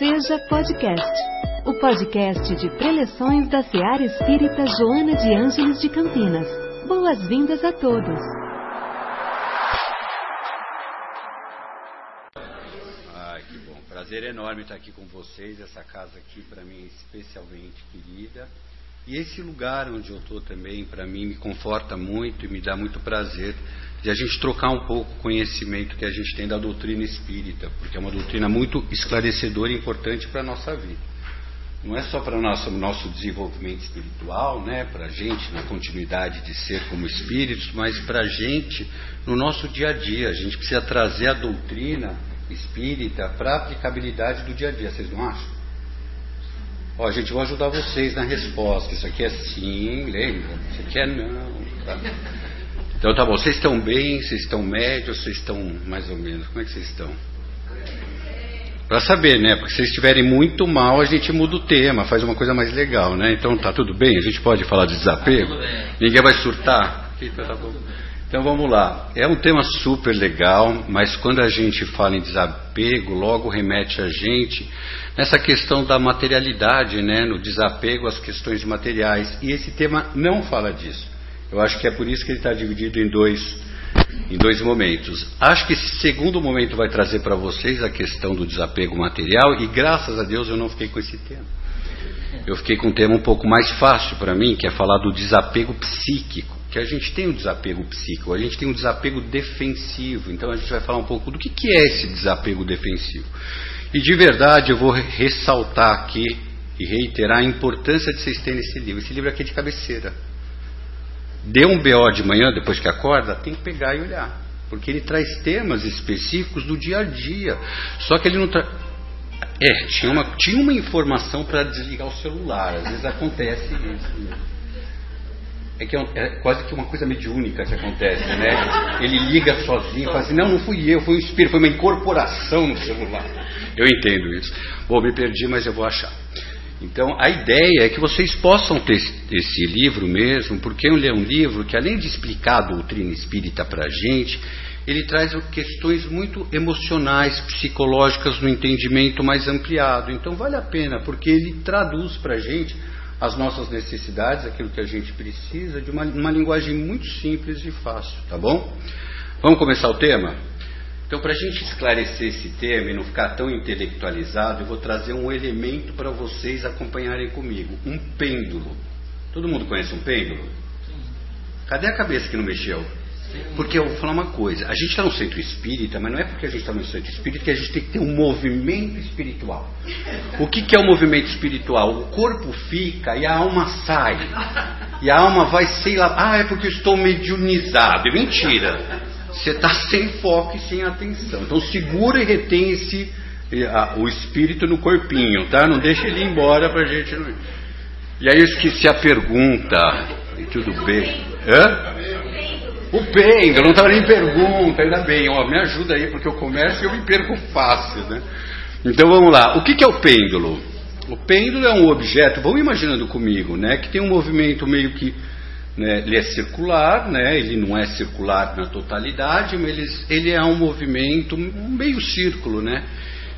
Seja Podcast, o podcast de preleções da Seara Espírita Joana de Ângeles de Campinas. Boas-vindas a todos. Ai, que bom. Prazer enorme estar aqui com vocês. Essa casa aqui, para mim, é especialmente querida. E esse lugar onde eu estou também, para mim, me conforta muito e me dá muito prazer de a gente trocar um pouco o conhecimento que a gente tem da doutrina espírita, porque é uma doutrina muito esclarecedora e importante para a nossa vida. Não é só para o nosso, nosso desenvolvimento espiritual, né, para a gente na continuidade de ser como espíritos, mas para a gente no nosso dia a dia. A gente precisa trazer a doutrina espírita para a aplicabilidade do dia a dia, vocês não acham? Ó, gente, vou ajudar vocês na resposta. Isso aqui é sim, lembra? Isso aqui é não. Tá? Então tá bom, vocês estão bem, vocês estão médios, vocês estão mais ou menos. Como é que vocês estão? Para saber, né? Porque se vocês estiverem muito mal, a gente muda o tema, faz uma coisa mais legal, né? Então tá tudo bem, a gente pode falar de desapego? Ninguém vai surtar? Então, tá bom. Então vamos lá. É um tema super legal, mas quando a gente fala em desapego, logo remete a gente nessa questão da materialidade, né? No desapego às questões materiais. E esse tema não fala disso. Eu acho que é por isso que ele está dividido em dois, em dois momentos. Acho que esse segundo momento vai trazer para vocês a questão do desapego material, e graças a Deus eu não fiquei com esse tema. Eu fiquei com um tema um pouco mais fácil para mim, que é falar do desapego psíquico. Que a gente tem um desapego psíquico, a gente tem um desapego defensivo. Então a gente vai falar um pouco do que, que é esse desapego defensivo. E de verdade eu vou ressaltar aqui e reiterar a importância de vocês terem esse livro. Esse livro aqui é de cabeceira deu um BO de manhã, depois que acorda, tem que pegar e olhar. Porque ele traz temas específicos do dia a dia. Só que ele não traz. É, tinha uma, tinha uma informação para desligar o celular. Às vezes acontece isso. É que é, é, quase que uma coisa mediúnica que acontece, né? Ele liga sozinho fala assim: Não, não fui eu, foi um espírito, foi uma incorporação no celular. Eu entendo isso. Bom, me perdi, mas eu vou achar. Então, a ideia é que vocês possam ter esse livro mesmo, porque ele é um livro que, além de explicar a doutrina espírita para a gente, ele traz questões muito emocionais, psicológicas no entendimento mais ampliado. Então, vale a pena, porque ele traduz para a gente as nossas necessidades, aquilo que a gente precisa, de uma, uma linguagem muito simples e fácil, tá bom? Vamos começar o tema? Então, para a gente esclarecer esse tema e não ficar tão intelectualizado, eu vou trazer um elemento para vocês acompanharem comigo: um pêndulo. Todo mundo conhece um pêndulo? Cadê a cabeça que não mexeu? Porque eu vou falar uma coisa: a gente está no centro espírita, mas não é porque a gente está no centro espírita que a gente tem que ter um movimento espiritual. O que, que é o movimento espiritual? O corpo fica e a alma sai. E a alma vai, sei lá, ah, é porque eu estou mediunizado. É mentira você está sem foco e sem atenção. Então segura e retém esse, o espírito no corpinho, tá? Não deixa ele ir embora para a gente. Não... E aí eu esqueci a pergunta. E tudo bem. Hã? O pêndulo, não estava nem pergunta, ainda bem, ó, me ajuda aí, porque eu começo e eu me perco fácil, né? Então vamos lá. O que, que é o pêndulo? O pêndulo é um objeto, vamos imaginando comigo, né? Que tem um movimento meio que né, ele é circular, né, ele não é circular na totalidade, mas ele, ele é um movimento, meio círculo, né?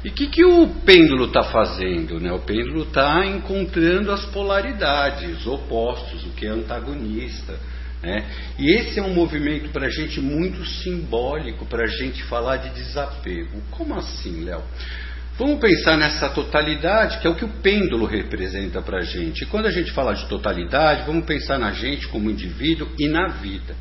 E o que, que o pêndulo está fazendo? Né? O pêndulo está encontrando as polaridades, opostos, o que é antagonista. Né? E esse é um movimento para a gente muito simbólico, para a gente falar de desapego. Como assim, Léo? Vamos pensar nessa totalidade, que é o que o pêndulo representa para a gente. E quando a gente fala de totalidade, vamos pensar na gente como indivíduo e na vida.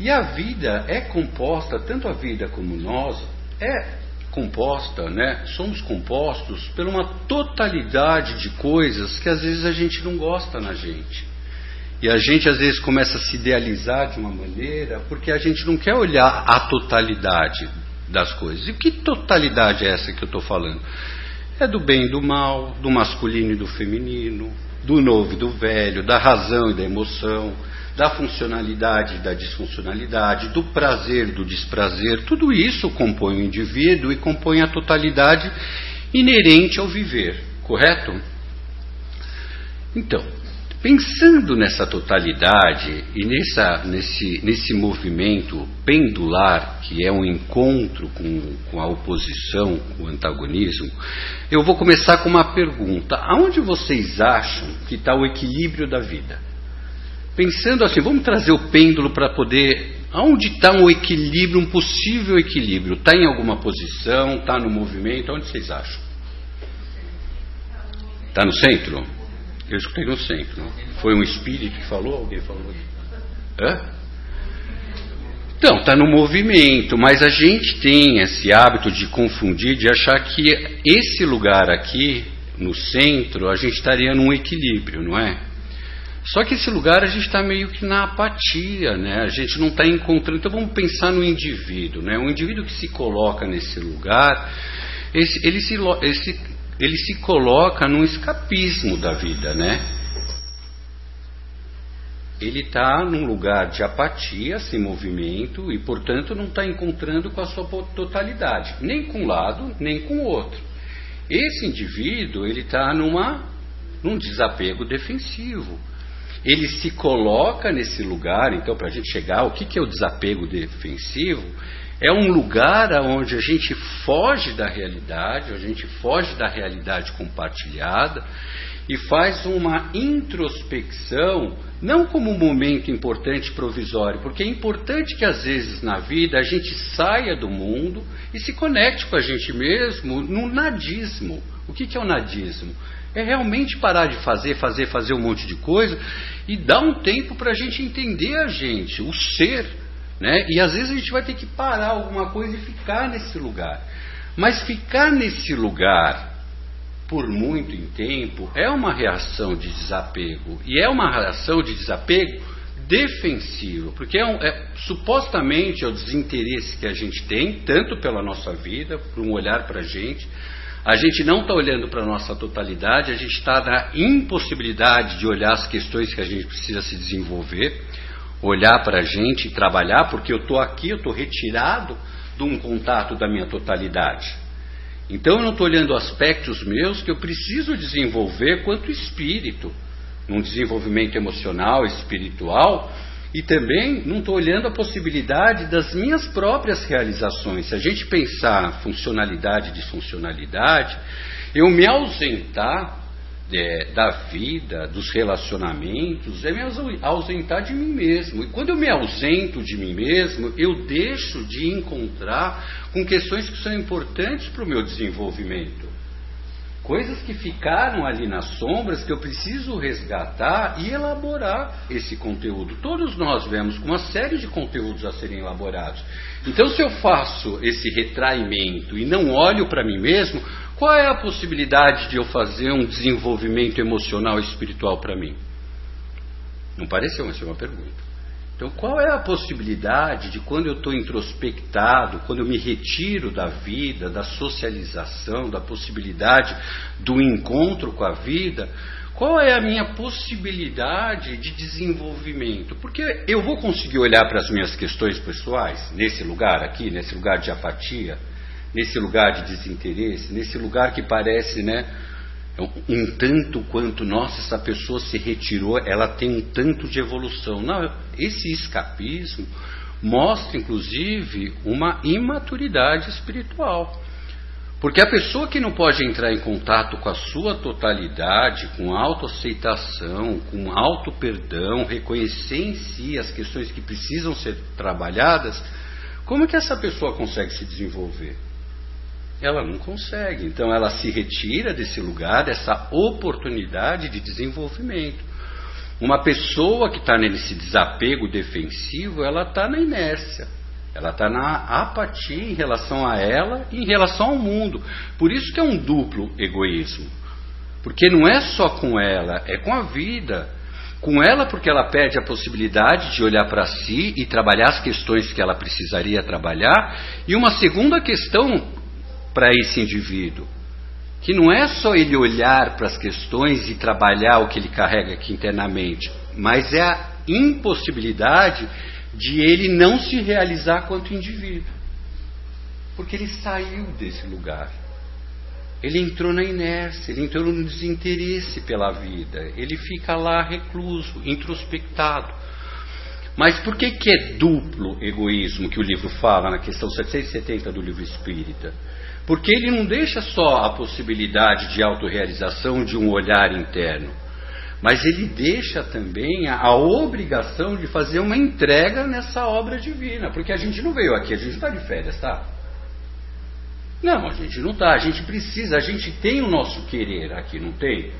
E a vida é composta, tanto a vida como nós, é composta, né? Somos compostos por uma totalidade de coisas que às vezes a gente não gosta na gente. E a gente às vezes começa a se idealizar de uma maneira porque a gente não quer olhar a totalidade das coisas. E que totalidade é essa que eu estou falando? É do bem e do mal, do masculino e do feminino, do novo e do velho, da razão e da emoção, da funcionalidade e da disfuncionalidade, do prazer e do desprazer. Tudo isso compõe o indivíduo e compõe a totalidade inerente ao viver, correto? Então, Pensando nessa totalidade e nessa, nesse, nesse movimento pendular, que é um encontro com, com a oposição, com o antagonismo, eu vou começar com uma pergunta: aonde vocês acham que está o equilíbrio da vida? Pensando assim, vamos trazer o pêndulo para poder. Aonde está um equilíbrio, um possível equilíbrio? Está em alguma posição? Está no movimento? Onde vocês acham? Está no centro? Eu escutei no centro. Foi um espírito que falou? Alguém falou? Hã? Então, está no movimento, mas a gente tem esse hábito de confundir, de achar que esse lugar aqui, no centro, a gente estaria num equilíbrio, não é? Só que esse lugar a gente está meio que na apatia, né? A gente não está encontrando. Então vamos pensar no indivíduo, né? O indivíduo que se coloca nesse lugar, esse, ele, se, esse, ele se coloca num escapismo da vida, né? Ele está num lugar de apatia, sem movimento, e portanto não está encontrando com a sua totalidade, nem com um lado, nem com o outro. Esse indivíduo ele está num desapego defensivo. Ele se coloca nesse lugar, então, para a gente chegar, o que, que é o desapego defensivo? É um lugar onde a gente foge da realidade, a gente foge da realidade compartilhada e faz uma introspecção, não como um momento importante provisório, porque é importante que às vezes na vida a gente saia do mundo e se conecte com a gente mesmo no nadismo. O que, que é o nadismo? É realmente parar de fazer, fazer, fazer um monte de coisa e dar um tempo para a gente entender a gente, o ser né? E às vezes a gente vai ter que parar alguma coisa e ficar nesse lugar. Mas ficar nesse lugar por muito em tempo é uma reação de desapego. E é uma reação de desapego defensivo, porque é, um, é supostamente é o desinteresse que a gente tem, tanto pela nossa vida, por um olhar para a gente. A gente não está olhando para a nossa totalidade, a gente está na impossibilidade de olhar as questões que a gente precisa se desenvolver olhar para a gente e trabalhar, porque eu estou aqui, eu estou retirado de um contato da minha totalidade. Então eu não estou olhando aspectos meus que eu preciso desenvolver quanto espírito, num desenvolvimento emocional, espiritual, e também não estou olhando a possibilidade das minhas próprias realizações. Se a gente pensar funcionalidade e disfuncionalidade, eu me ausentar é, da vida, dos relacionamentos, é me ausentar de mim mesmo. E quando eu me ausento de mim mesmo, eu deixo de encontrar com questões que são importantes para o meu desenvolvimento. Coisas que ficaram ali nas sombras que eu preciso resgatar e elaborar esse conteúdo. Todos nós vemos com uma série de conteúdos a serem elaborados. Então, se eu faço esse retraimento e não olho para mim mesmo, qual é a possibilidade de eu fazer um desenvolvimento emocional e espiritual para mim? Não pareceu, mas é uma pergunta. Então, qual é a possibilidade de quando eu estou introspectado, quando eu me retiro da vida, da socialização, da possibilidade do encontro com a vida, qual é a minha possibilidade de desenvolvimento? Porque eu vou conseguir olhar para as minhas questões pessoais, nesse lugar aqui, nesse lugar de apatia, nesse lugar de desinteresse, nesse lugar que parece, né, um tanto quanto, nossa, essa pessoa se retirou, ela tem um tanto de evolução. Não, esse escapismo mostra, inclusive, uma imaturidade espiritual. Porque a pessoa que não pode entrar em contato com a sua totalidade, com autoaceitação, com auto-perdão, reconhecer em si as questões que precisam ser trabalhadas, como é que essa pessoa consegue se desenvolver? Ela não consegue. Então ela se retira desse lugar, dessa oportunidade de desenvolvimento. Uma pessoa que está nesse desapego defensivo, ela está na inércia. Ela está na apatia em relação a ela e em relação ao mundo. Por isso que é um duplo egoísmo. Porque não é só com ela, é com a vida. Com ela, porque ela perde a possibilidade de olhar para si e trabalhar as questões que ela precisaria trabalhar. E uma segunda questão para esse indivíduo. Que não é só ele olhar para as questões e trabalhar o que ele carrega aqui internamente, mas é a impossibilidade de ele não se realizar quanto indivíduo. Porque ele saiu desse lugar. ele entrou na inércia, ele entrou no desinteresse pela vida, ele fica lá recluso, introspectado. Mas por que, que é duplo egoísmo que o livro fala na questão 770 do livro espírita? Porque ele não deixa só a possibilidade de autorrealização de um olhar interno, mas ele deixa também a, a, obrigação de fazer uma entrega nessa obra divina. Porque a gente não veio aqui, a gente está de férias, tá? Não, a gente não está, a gente precisa, a gente tem o nosso querer aqui, não tem?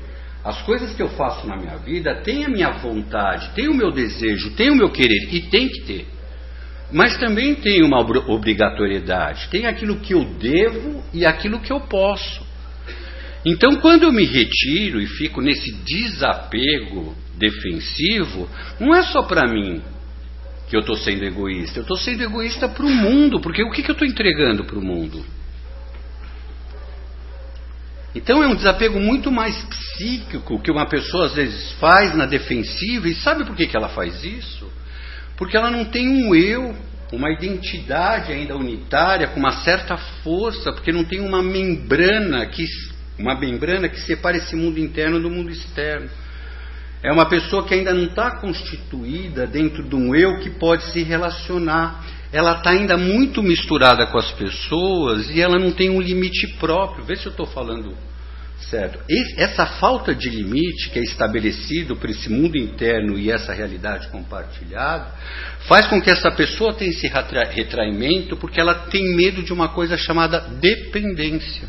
As coisas que eu faço na minha vida têm a minha vontade, tem o meu desejo, tem o meu querer, e tem que ter. Mas também tem uma obrigatoriedade, tem aquilo que eu devo e aquilo que eu posso. Então, quando eu me retiro e fico nesse desapego defensivo, não é só para mim que eu estou sendo egoísta, eu estou sendo egoísta para o mundo, porque o que, que eu estou entregando para o mundo? Então é um desapego muito mais psíquico que uma pessoa às vezes faz na defensiva. E sabe por que, que ela faz isso? Porque ela não tem um eu, uma identidade ainda unitária com uma certa força, porque não tem uma membrana que uma membrana que separa esse mundo interno do mundo externo. É uma pessoa que ainda não está constituída dentro de um eu que pode se relacionar. Ela está ainda muito misturada com as pessoas e ela não tem um limite próprio. Vê se eu estou falando certo. Essa falta de limite que é estabelecido por esse mundo interno e essa realidade compartilhada faz com que essa pessoa tenha esse retraimento porque ela tem medo de uma coisa chamada dependência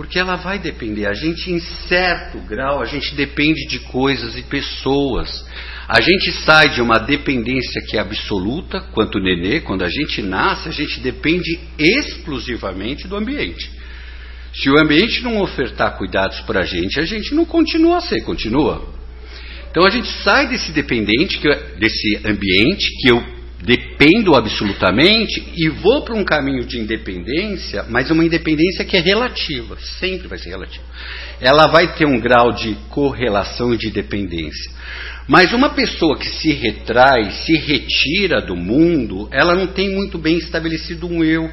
porque ela vai depender. A gente, em certo grau, a gente depende de coisas e pessoas. A gente sai de uma dependência que é absoluta, quanto o nenê, quando a gente nasce, a gente depende exclusivamente do ambiente. Se o ambiente não ofertar cuidados para a gente, a gente não continua a ser, continua. Então a gente sai desse dependente, desse ambiente que eu dependo absolutamente e vou para um caminho de independência, mas uma independência que é relativa, sempre vai ser relativa. Ela vai ter um grau de correlação e de dependência. Mas uma pessoa que se retrai, se retira do mundo, ela não tem muito bem estabelecido um eu,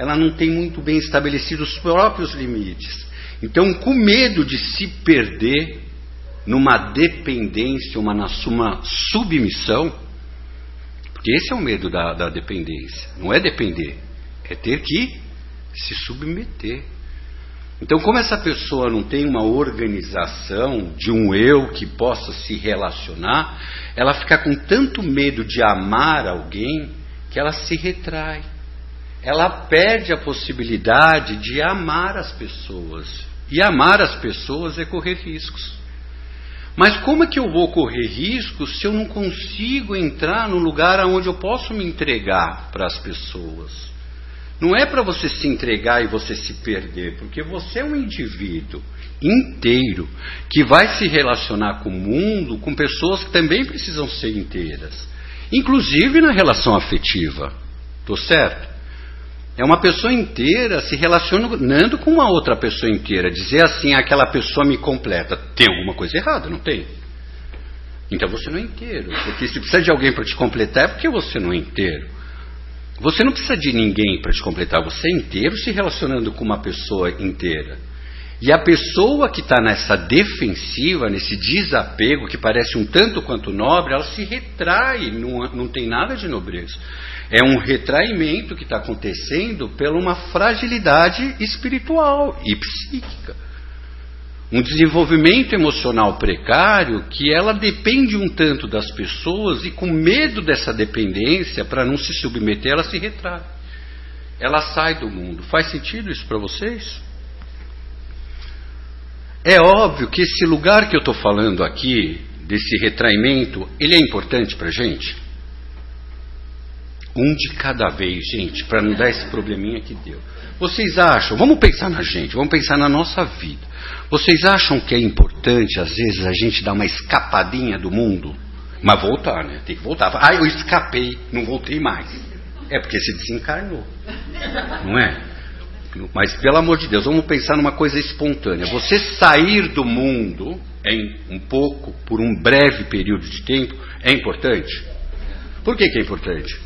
ela não tem muito bem estabelecido os próprios limites. Então, com medo de se perder numa dependência, uma, uma submissão, porque esse é o medo da, da dependência. Não é depender, é ter que se submeter. Então, como essa pessoa não tem uma organização de um eu que possa se relacionar, ela fica com tanto medo de amar alguém que ela se retrai. Ela perde a possibilidade de amar as pessoas. E amar as pessoas é correr riscos. Mas como é que eu vou correr riscos se eu não consigo entrar no lugar onde eu posso me entregar para as pessoas? Não é para você se entregar e você se perder, porque você é um indivíduo inteiro que vai se relacionar com o mundo, com pessoas que também precisam ser inteiras, inclusive na relação afetiva. Estou certo? É uma pessoa inteira se relacionando com uma outra pessoa inteira. Dizer assim, aquela pessoa me completa. Tem alguma coisa errada, não tem? Então você não é inteiro. Porque se precisa de alguém para te completar, é porque você não é inteiro. Você não precisa de ninguém para te completar. Você é inteiro se relacionando com uma pessoa inteira. E a pessoa que está nessa defensiva, nesse desapego, que parece um tanto quanto nobre, ela se retrai, não, não tem nada de nobreza. É um retraimento que está acontecendo pela uma fragilidade espiritual e psíquica. Um desenvolvimento emocional precário que ela depende um tanto das pessoas e, com medo dessa dependência, para não se submeter, ela se retrai. Ela sai do mundo. Faz sentido isso para vocês? É óbvio que esse lugar que eu estou falando aqui, desse retraimento, ele é importante para a gente. Um de cada vez, gente, para não dar esse probleminha que deu. Vocês acham, vamos pensar na gente, vamos pensar na nossa vida. Vocês acham que é importante, às vezes, a gente dar uma escapadinha do mundo? Mas voltar, né? Tem que voltar. Ah, eu escapei, não voltei mais. É porque se desencarnou. Não é? Mas, pelo amor de Deus, vamos pensar numa coisa espontânea. Você sair do mundo em um pouco, por um breve período de tempo, é importante? Por que, que é importante?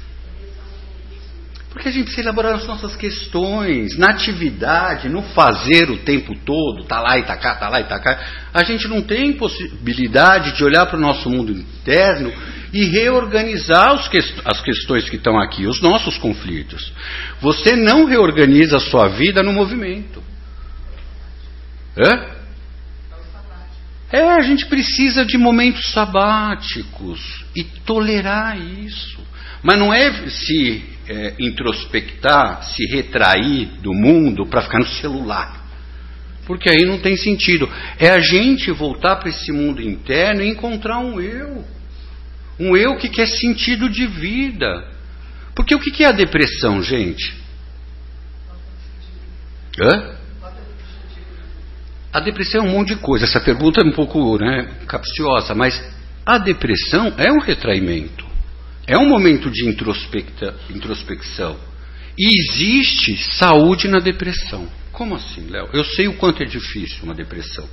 Porque a gente precisa elaborar as nossas questões, na atividade, no fazer o tempo todo, tá lá e tá cá, tá lá e tá cá. A gente não tem possibilidade de olhar para o nosso mundo interno e reorganizar que as questões que estão aqui, os nossos conflitos. Você não reorganiza a sua vida no movimento. Hã? É, a gente precisa de momentos sabáticos e tolerar isso. Mas não é se é, introspectar, se retrair do mundo para ficar no celular. Porque aí não tem sentido. É a gente voltar para esse mundo interno e encontrar um eu. Um eu que quer sentido de vida. Porque o que é a depressão, gente? Hã? A depressão é um monte de coisa. Essa pergunta é um pouco né, capciosa, mas a depressão é um retraimento. É um momento de introspecção. E existe saúde na depressão. Como assim, Léo? Eu sei o quanto é difícil uma depressão.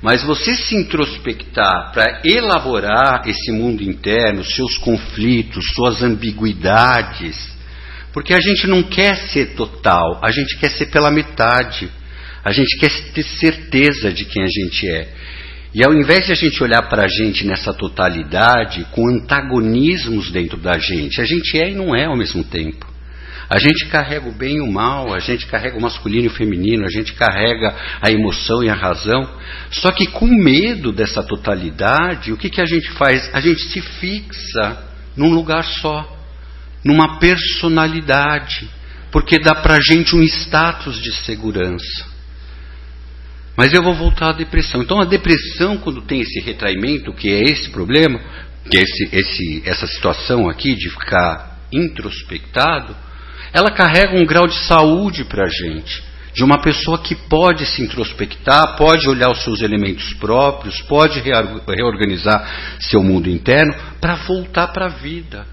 Mas você se introspectar para elaborar esse mundo interno, seus conflitos, suas ambiguidades, porque a gente não quer ser total, a gente quer ser pela metade. A gente quer ter certeza de quem a gente é. E ao invés de a gente olhar para a gente nessa totalidade, com antagonismos dentro da gente, a gente é e não é ao mesmo tempo. A gente carrega o bem e o mal, a gente carrega o masculino e o feminino, a gente carrega a emoção e a razão. Só que com medo dessa totalidade, o que, que a gente faz? A gente se fixa num lugar só, numa personalidade, porque dá para gente um status de segurança. Mas eu vou voltar à depressão. Então a depressão, quando tem esse retraimento, que é esse problema, que é esse, esse, essa situação aqui de ficar introspectado, ela carrega um grau de saúde para a gente. De uma pessoa que pode se introspectar, pode olhar os seus elementos próprios, pode reorganizar seu mundo interno para voltar para a vida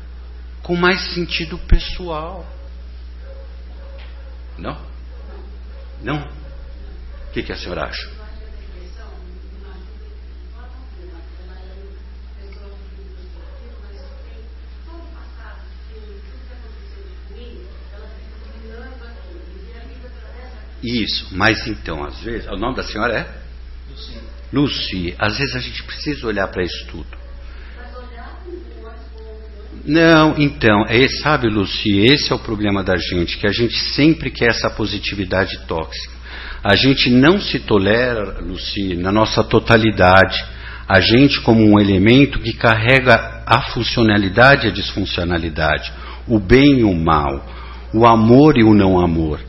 com mais sentido pessoal. Não? Não? O que, que a senhora acha? Isso, mas então, às vezes, o nome da senhora é? Luci. Luci, às vezes a gente precisa olhar para isso tudo. Não, então, é, sabe, Luci, esse é o problema da gente, que a gente sempre quer essa positividade tóxica. A gente não se tolera, Luci, na nossa totalidade. A gente como um elemento que carrega a funcionalidade e a disfuncionalidade, o bem e o mal, o amor e o não amor.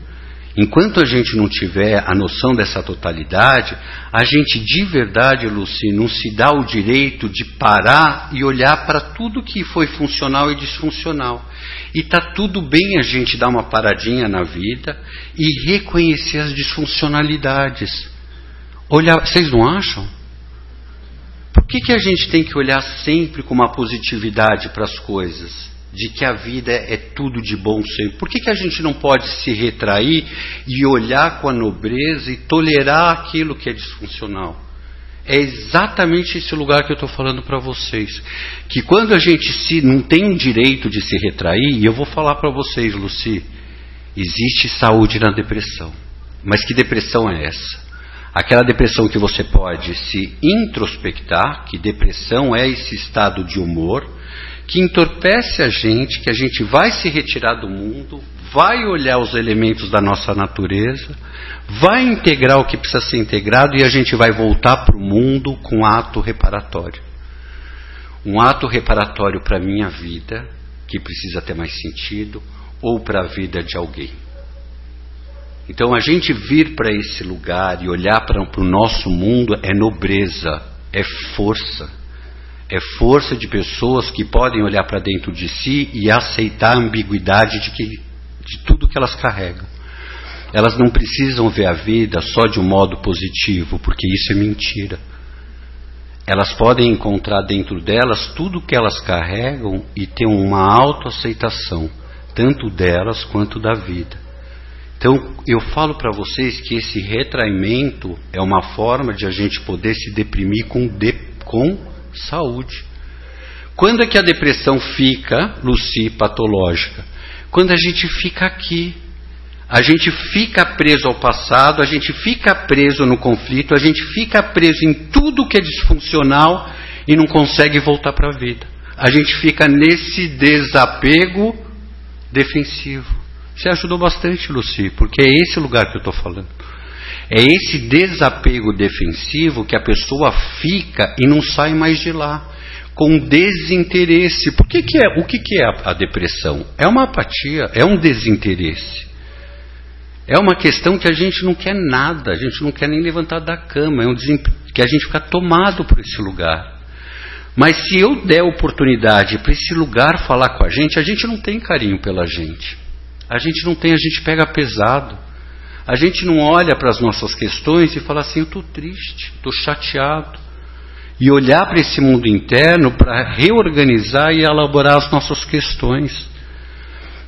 Enquanto a gente não tiver a noção dessa totalidade, a gente de verdade, Luci, não se dá o direito de parar e olhar para tudo que foi funcional e disfuncional. E tá tudo bem a gente dar uma paradinha na vida e reconhecer as disfuncionalidades. Olhar, vocês não acham? Por que, que a gente tem que olhar sempre com uma positividade para as coisas? De que a vida é tudo de bom sempre. Por que, que a gente não pode se retrair e olhar com a nobreza e tolerar aquilo que é disfuncional? É exatamente esse lugar que eu estou falando para vocês. Que quando a gente se, não tem direito de se retrair, e eu vou falar para vocês, Luci, existe saúde na depressão. Mas que depressão é essa? Aquela depressão que você pode se introspectar, que depressão é esse estado de humor, que entorpece a gente, que a gente vai se retirar do mundo, vai olhar os elementos da nossa natureza, vai integrar o que precisa ser integrado e a gente vai voltar para o mundo com ato reparatório. Um ato reparatório para a minha vida, que precisa ter mais sentido, ou para a vida de alguém. Então a gente vir para esse lugar e olhar para o nosso mundo é nobreza, é força. É força de pessoas que podem olhar para dentro de si e aceitar a ambiguidade de, que, de tudo que elas carregam. Elas não precisam ver a vida só de um modo positivo, porque isso é mentira. Elas podem encontrar dentro delas tudo o que elas carregam e ter uma autoaceitação, tanto delas quanto da vida. Então, eu falo para vocês que esse retraimento é uma forma de a gente poder se deprimir com, de, com saúde. Quando é que a depressão fica, Luci, patológica? quando a gente fica aqui. A gente fica preso ao passado, a gente fica preso no conflito, a gente fica preso em tudo que é disfuncional e não consegue voltar para a vida. A gente fica nesse desapego defensivo. Você ajudou bastante, Luci, porque é esse lugar que eu estou falando. É esse desapego defensivo que a pessoa fica e não sai mais de lá, com desinteresse. Por que, que é? O que, que é a, a depressão? É uma apatia, é um desinteresse. É uma questão que a gente não quer nada, a gente não quer nem levantar da cama, é um que a gente fica tomado por esse lugar. Mas se eu der oportunidade para esse lugar falar com a gente, a gente não tem carinho pela gente. A gente não tem, a gente pega pesado. A gente não olha para as nossas questões e fala assim: eu estou triste, estou chateado. E olhar para esse mundo interno para reorganizar e elaborar as nossas questões.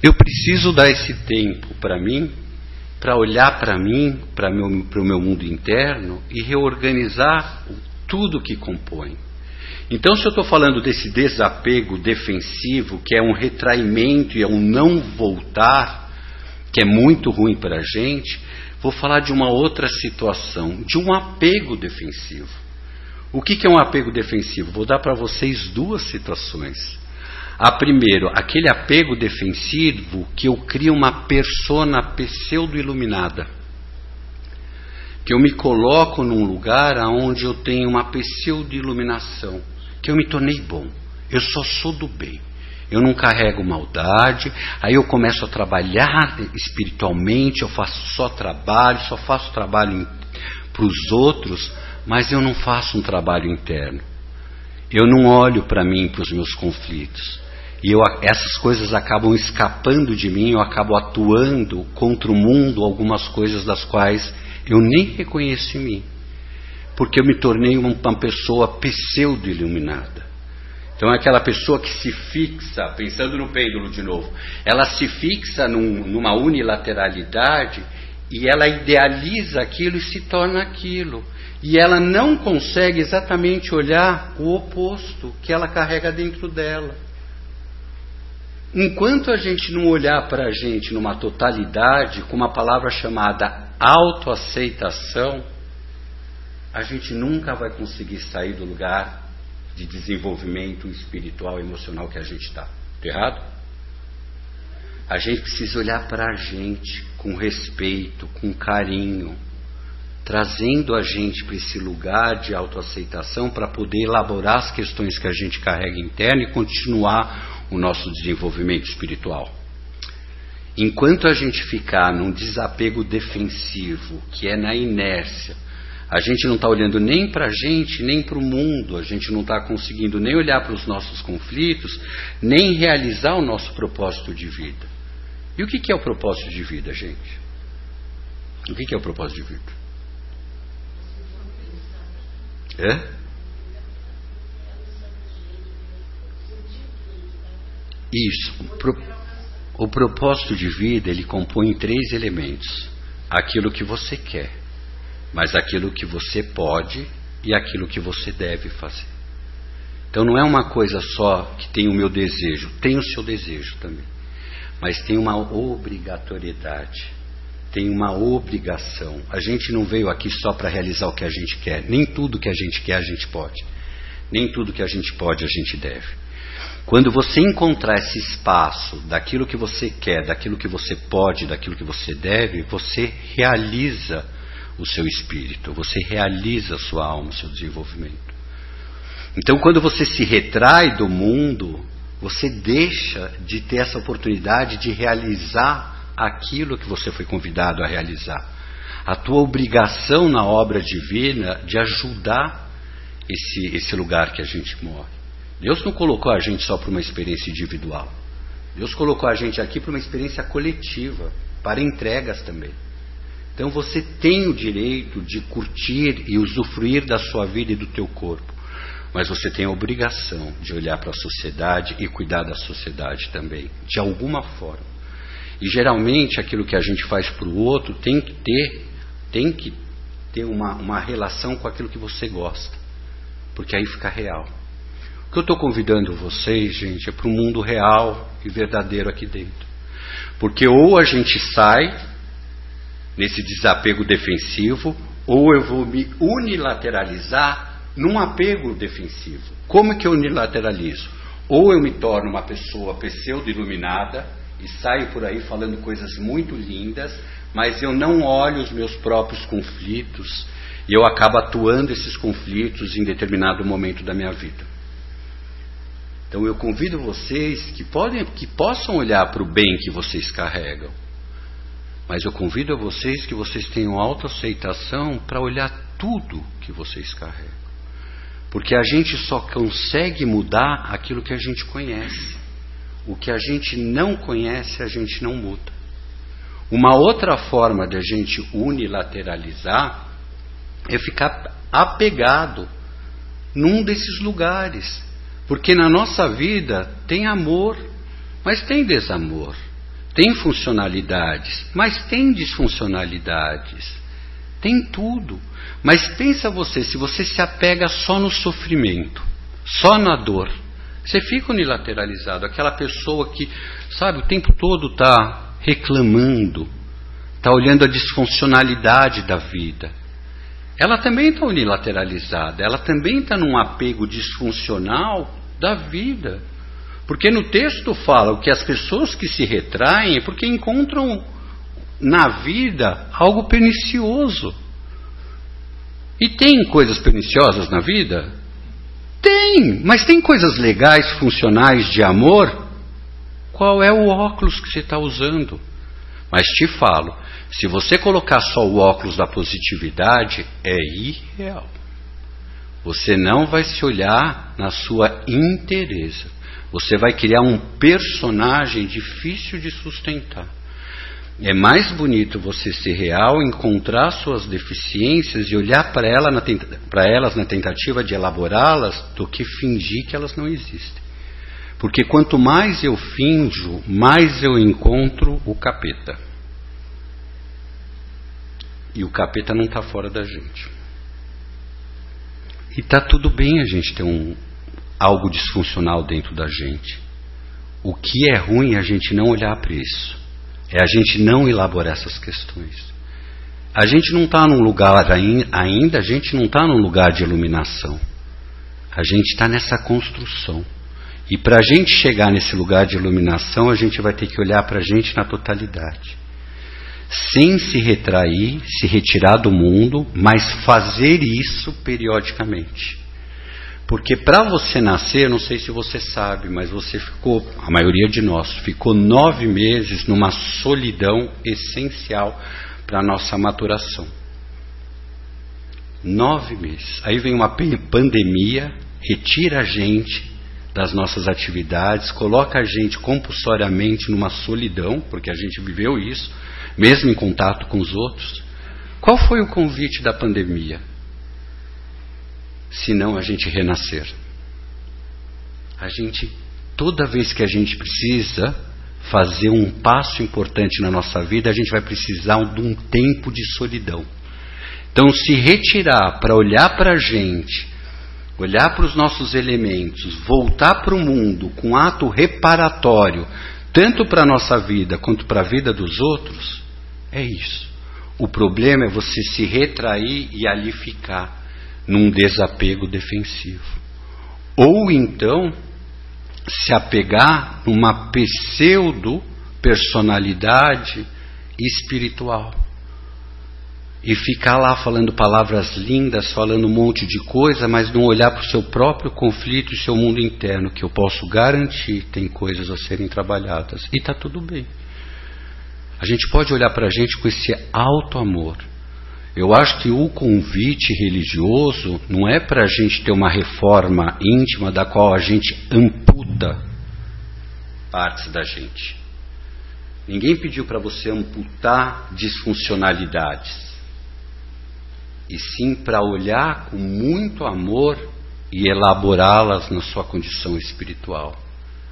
Eu preciso dar esse tempo para mim para olhar para mim, para o meu mundo interno e reorganizar tudo que compõe. Então, se eu estou falando desse desapego defensivo, que é um retraimento e é um não voltar, que é muito ruim para a gente, vou falar de uma outra situação, de um apego defensivo. O que, que é um apego defensivo? Vou dar para vocês duas situações. A primeiro, aquele apego defensivo que eu crio uma persona pseudo-iluminada. Que eu me coloco num lugar onde eu tenho uma pseudo-iluminação. Que eu me tornei bom. Eu só sou do bem. Eu não carrego maldade. Aí eu começo a trabalhar espiritualmente. Eu faço só trabalho, só faço trabalho para os outros. Mas eu não faço um trabalho interno. Eu não olho para mim, para os meus conflitos. E eu, essas coisas acabam escapando de mim, eu acabo atuando contra o mundo algumas coisas das quais eu nem reconheço em mim. Porque eu me tornei uma, pessoa pseudo-iluminada. Então é aquela pessoa que se fixa, pensando no pêndulo de novo, ela se fixa num, numa unilateralidade e ela idealiza aquilo e se torna aquilo. E ela não consegue exatamente olhar o oposto que ela carrega dentro dela. Enquanto a gente não olhar para a gente numa totalidade, com uma palavra chamada autoaceitação, a gente nunca vai conseguir sair do lugar de desenvolvimento espiritual e emocional que a gente está. Tá errado? A gente precisa olhar para a gente com respeito, com carinho, trazendo a gente para esse lugar de autoaceitação para poder elaborar as questões que a gente carrega interno e continuar o nosso desenvolvimento espiritual. Enquanto a gente ficar num desapego defensivo, que é na inércia, a gente não está olhando nem para a gente, nem para o mundo, a gente não está conseguindo nem olhar para os nossos conflitos, nem realizar o nosso propósito de vida. E o que, que é o propósito de vida, gente? O que, que é o propósito de vida? É? Isso. O, pro, o propósito de vida ele compõe três elementos: aquilo que você quer, mas aquilo que você pode e aquilo que você deve fazer. Então não é uma coisa só que tem o meu desejo, tem o seu desejo também, mas tem uma obrigatoriedade, tem uma obrigação. A gente não veio aqui só para realizar o que a gente quer, nem tudo que a gente quer a gente pode, nem tudo que a gente pode a gente deve. Quando você encontrar esse espaço daquilo que você quer, daquilo que você pode, daquilo que você deve, você realiza o seu espírito, você realiza a sua alma, o seu desenvolvimento. Então, quando você se retrai do mundo, você deixa de ter essa oportunidade de realizar aquilo que você foi convidado a realizar. A tua obrigação na obra divina de ajudar esse, esse lugar que a gente morre. Deus não colocou a gente só para uma experiência individual. Deus colocou a gente aqui para uma experiência coletiva, para entregas também. Então você tem o direito de curtir e usufruir da sua vida e do teu corpo, mas você tem a obrigação de olhar para a sociedade e cuidar da sociedade também, de alguma forma. E geralmente aquilo que a gente faz para o outro tem que ter, tem que ter uma, uma relação com aquilo que você gosta, porque aí fica real. O que eu estou convidando vocês, gente, é para o mundo real e verdadeiro aqui dentro. Porque ou a gente sai nesse desapego defensivo, ou eu vou me unilateralizar num apego defensivo. Como que eu unilateralizo? Ou eu me torno uma pessoa pseudo-iluminada e saio por aí falando coisas muito lindas, mas eu não olho os meus próprios conflitos e eu acabo atuando esses conflitos em determinado momento da minha vida. Então eu convido vocês que, podem, que possam olhar para o bem que vocês carregam, mas eu convido a vocês que vocês tenham autoaceitação para olhar tudo que vocês carregam. Porque a gente só consegue mudar aquilo que a gente conhece. O que a gente não conhece, a gente não muda. Uma outra forma de a gente unilateralizar é ficar apegado num desses lugares. Porque na nossa vida tem amor, mas tem desamor. Tem funcionalidades, mas tem disfuncionalidades. Tem tudo. Mas pensa você, se você se apega só no sofrimento, só na dor, você fica unilateralizado. Aquela pessoa que, sabe, o tempo todo está reclamando, está olhando a disfuncionalidade da vida. Ela também está unilateralizada, ela também está num apego disfuncional da vida. Porque no texto fala que as pessoas que se retraem é porque encontram na vida algo pernicioso. E tem coisas perniciosas na vida? Tem, mas tem coisas legais, funcionais de amor? Qual é o óculos que você está usando? Mas te falo, se você colocar só o óculos da positividade, é irreal. Você não vai se olhar na sua inteireza. Você vai criar um personagem difícil de sustentar. É mais bonito você ser real, encontrar suas deficiências e olhar para ela elas na tentativa de elaborá-las do que fingir que elas não existem. Porque quanto mais eu finjo, mais eu encontro o capeta. E o capeta não está fora da gente. E está tudo bem a gente ter um, algo disfuncional dentro da gente. O que é ruim é a gente não olhar para isso. É a gente não elaborar essas questões. A gente não está num lugar ainda, a gente não está num lugar de iluminação. A gente está nessa construção. E para a gente chegar nesse lugar de iluminação, a gente vai ter que olhar para a gente na totalidade. Sem se retrair, se retirar do mundo, mas fazer isso periodicamente. Porque para você nascer, não sei se você sabe, mas você ficou, a maioria de nós, ficou nove meses numa solidão essencial para a nossa maturação. Nove meses. Aí vem uma pandemia, retira a gente das nossas atividades, coloca a gente compulsoriamente numa solidão, porque a gente viveu isso, mesmo em contato com os outros. Qual foi o convite da pandemia? Senão a gente renascer. A gente, toda vez que a gente precisa fazer um passo importante na nossa vida, a gente vai precisar de um tempo de solidão. Então, se retirar para olhar para a gente, olhar para os nossos elementos, voltar para o mundo com ato reparatório, tanto para a nossa vida quanto para a vida dos outros, é isso. O problema é você se retrair e ali ficar num desapego defensivo. Ou então se apegar numa pseudo personalidade espiritual e ficar lá falando palavras lindas, falando um monte de coisa, mas não olhar para o seu próprio conflito e seu mundo interno, que eu posso garantir tem coisas a serem trabalhadas. E está tudo bem. A gente pode olhar para a gente com esse alto amor eu acho que o convite religioso não é para a gente ter uma reforma íntima da qual a gente amputa partes da gente. Ninguém pediu para você amputar disfuncionalidades, e sim para olhar com muito amor e elaborá-las na sua condição espiritual.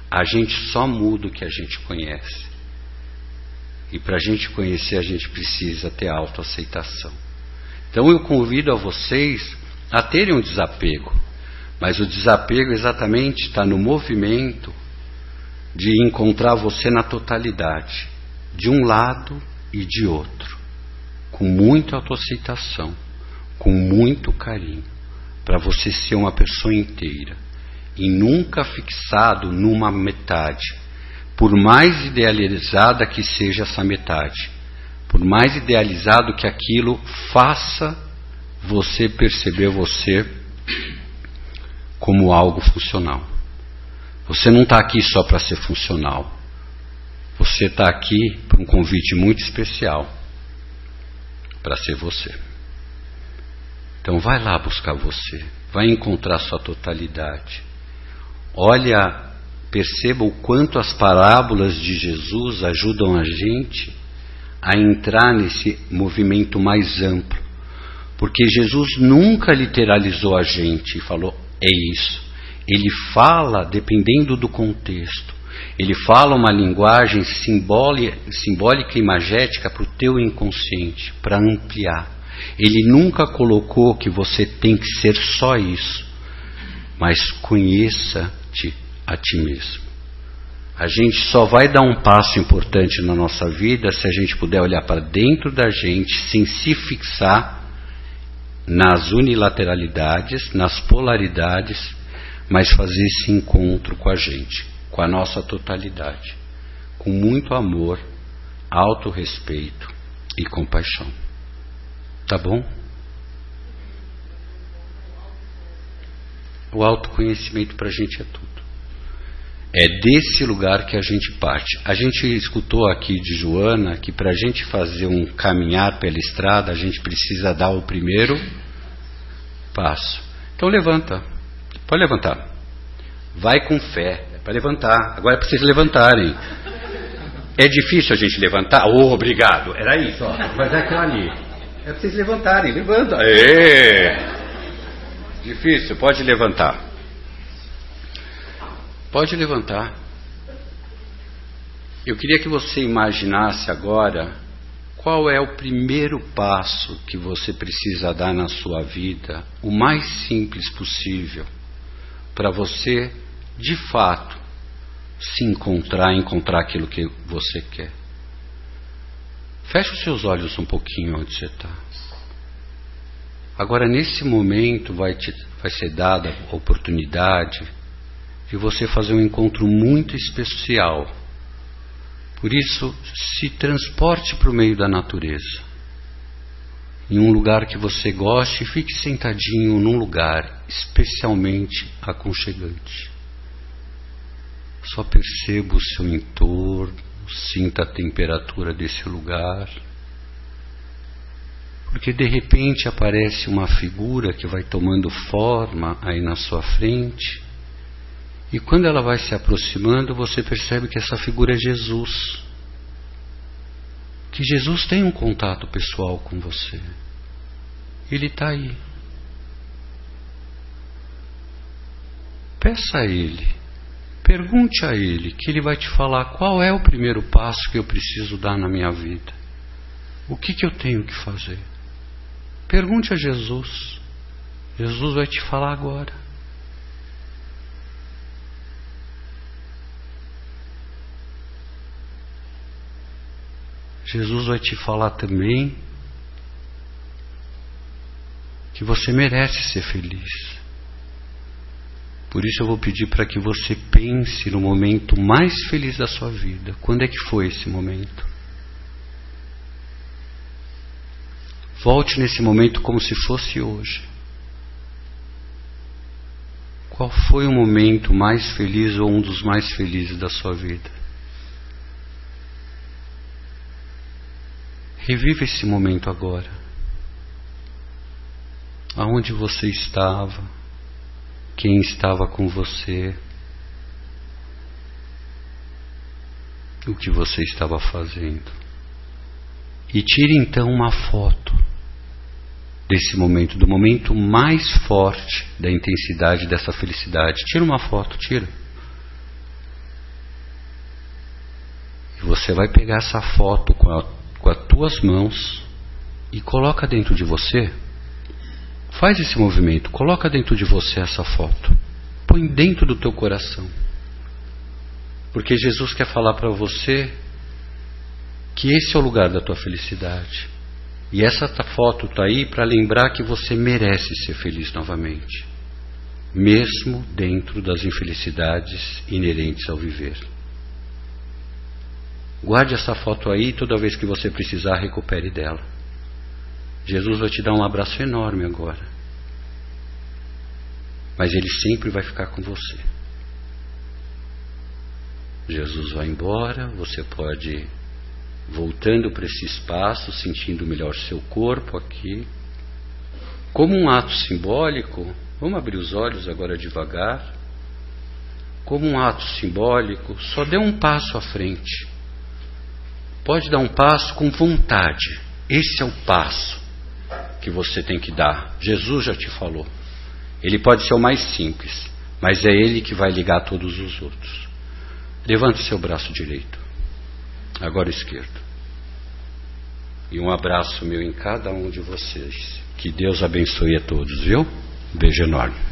A gente só muda o que a gente conhece. E para a gente conhecer, a gente precisa ter autoaceitação. Então eu convido a vocês a terem um desapego, mas o desapego exatamente está no movimento de encontrar você na totalidade. de um lado e de outro, com muita autoaceitação, com muito carinho, para você ser uma pessoa inteira e nunca fixado numa metade, por mais idealizada que seja essa metade, por mais idealizado que aquilo faça você perceber você como algo funcional. Você não está aqui só para ser funcional. Você está aqui para um convite muito especial para ser você. Então vai lá buscar você, vai encontrar sua totalidade. Olha, perceba o quanto as parábolas de Jesus ajudam a gente a entrar nesse movimento mais amplo. Porque Jesus nunca literalizou a gente e falou, é isso. Ele fala dependendo do contexto. Ele fala uma linguagem simbólica, simbólica e imagética para o teu inconsciente, para ampliar. Ele nunca colocou que você tem que ser só isso, mas conheça-te a ti mesmo. A gente só vai dar um passo importante na nossa vida se a gente puder olhar para dentro da gente, sem se fixar nas unilateralidades, nas polaridades, mas fazer esse encontro com a gente, com a nossa totalidade, com muito amor, autorrespeito e compaixão. Tá bom? O autoconhecimento para a gente é tudo. É desse lugar que a gente parte. A gente escutou aqui de Joana que para a gente fazer um caminhar pela estrada, a gente precisa dar o primeiro passo. Então levanta. Pode levantar. Vai com fé. É para levantar. Agora é para vocês levantarem. É difícil a gente levantar? Oh, obrigado. Era isso, ó. Mas é aquilo ali. É para vocês levantarem. Levanta. É. Difícil. Pode levantar. Pode levantar. Eu queria que você imaginasse agora qual é o primeiro passo que você precisa dar na sua vida, o mais simples possível, para você, de fato, se encontrar, encontrar aquilo que você quer. Feche os seus olhos um pouquinho onde você está. Agora, nesse momento, vai, te, vai ser dada a oportunidade de você fazer um encontro muito especial. Por isso, se transporte para o meio da natureza. Em um lugar que você goste, fique sentadinho num lugar especialmente aconchegante. Só perceba o seu entorno, sinta a temperatura desse lugar. Porque de repente aparece uma figura que vai tomando forma aí na sua frente e quando ela vai se aproximando, você percebe que essa figura é Jesus. Que Jesus tem um contato pessoal com você. Ele está aí. Peça a Ele, pergunte a Ele, que Ele vai te falar qual é o primeiro passo que eu preciso dar na minha vida. O que, que eu tenho que fazer? Pergunte a Jesus. Jesus vai te falar agora. Jesus vai te falar também que você merece ser feliz. Por isso eu vou pedir para que você pense no momento mais feliz da sua vida. Quando é que foi esse momento? Volte nesse momento como se fosse hoje. Qual foi o momento mais feliz ou um dos mais felizes da sua vida? Reviva esse momento agora. Aonde você estava? Quem estava com você? O que você estava fazendo? E tire então uma foto desse momento, do momento mais forte da intensidade dessa felicidade. Tira uma foto, tira. E você vai pegar essa foto com a com as tuas mãos e coloca dentro de você. Faz esse movimento, coloca dentro de você essa foto. Põe dentro do teu coração. Porque Jesus quer falar para você que esse é o lugar da tua felicidade. E essa foto está aí para lembrar que você merece ser feliz novamente, mesmo dentro das infelicidades inerentes ao viver. Guarde essa foto aí e toda vez que você precisar, recupere dela. Jesus vai te dar um abraço enorme agora. Mas ele sempre vai ficar com você. Jesus vai embora, você pode voltando para esse espaço, sentindo melhor seu corpo aqui. Como um ato simbólico, vamos abrir os olhos agora devagar. Como um ato simbólico, só dê um passo à frente. Pode dar um passo com vontade. Esse é o passo que você tem que dar. Jesus já te falou. Ele pode ser o mais simples, mas é ele que vai ligar todos os outros. Levante seu braço direito, agora esquerdo. E um abraço meu em cada um de vocês. Que Deus abençoe a todos, viu? beijo enorme.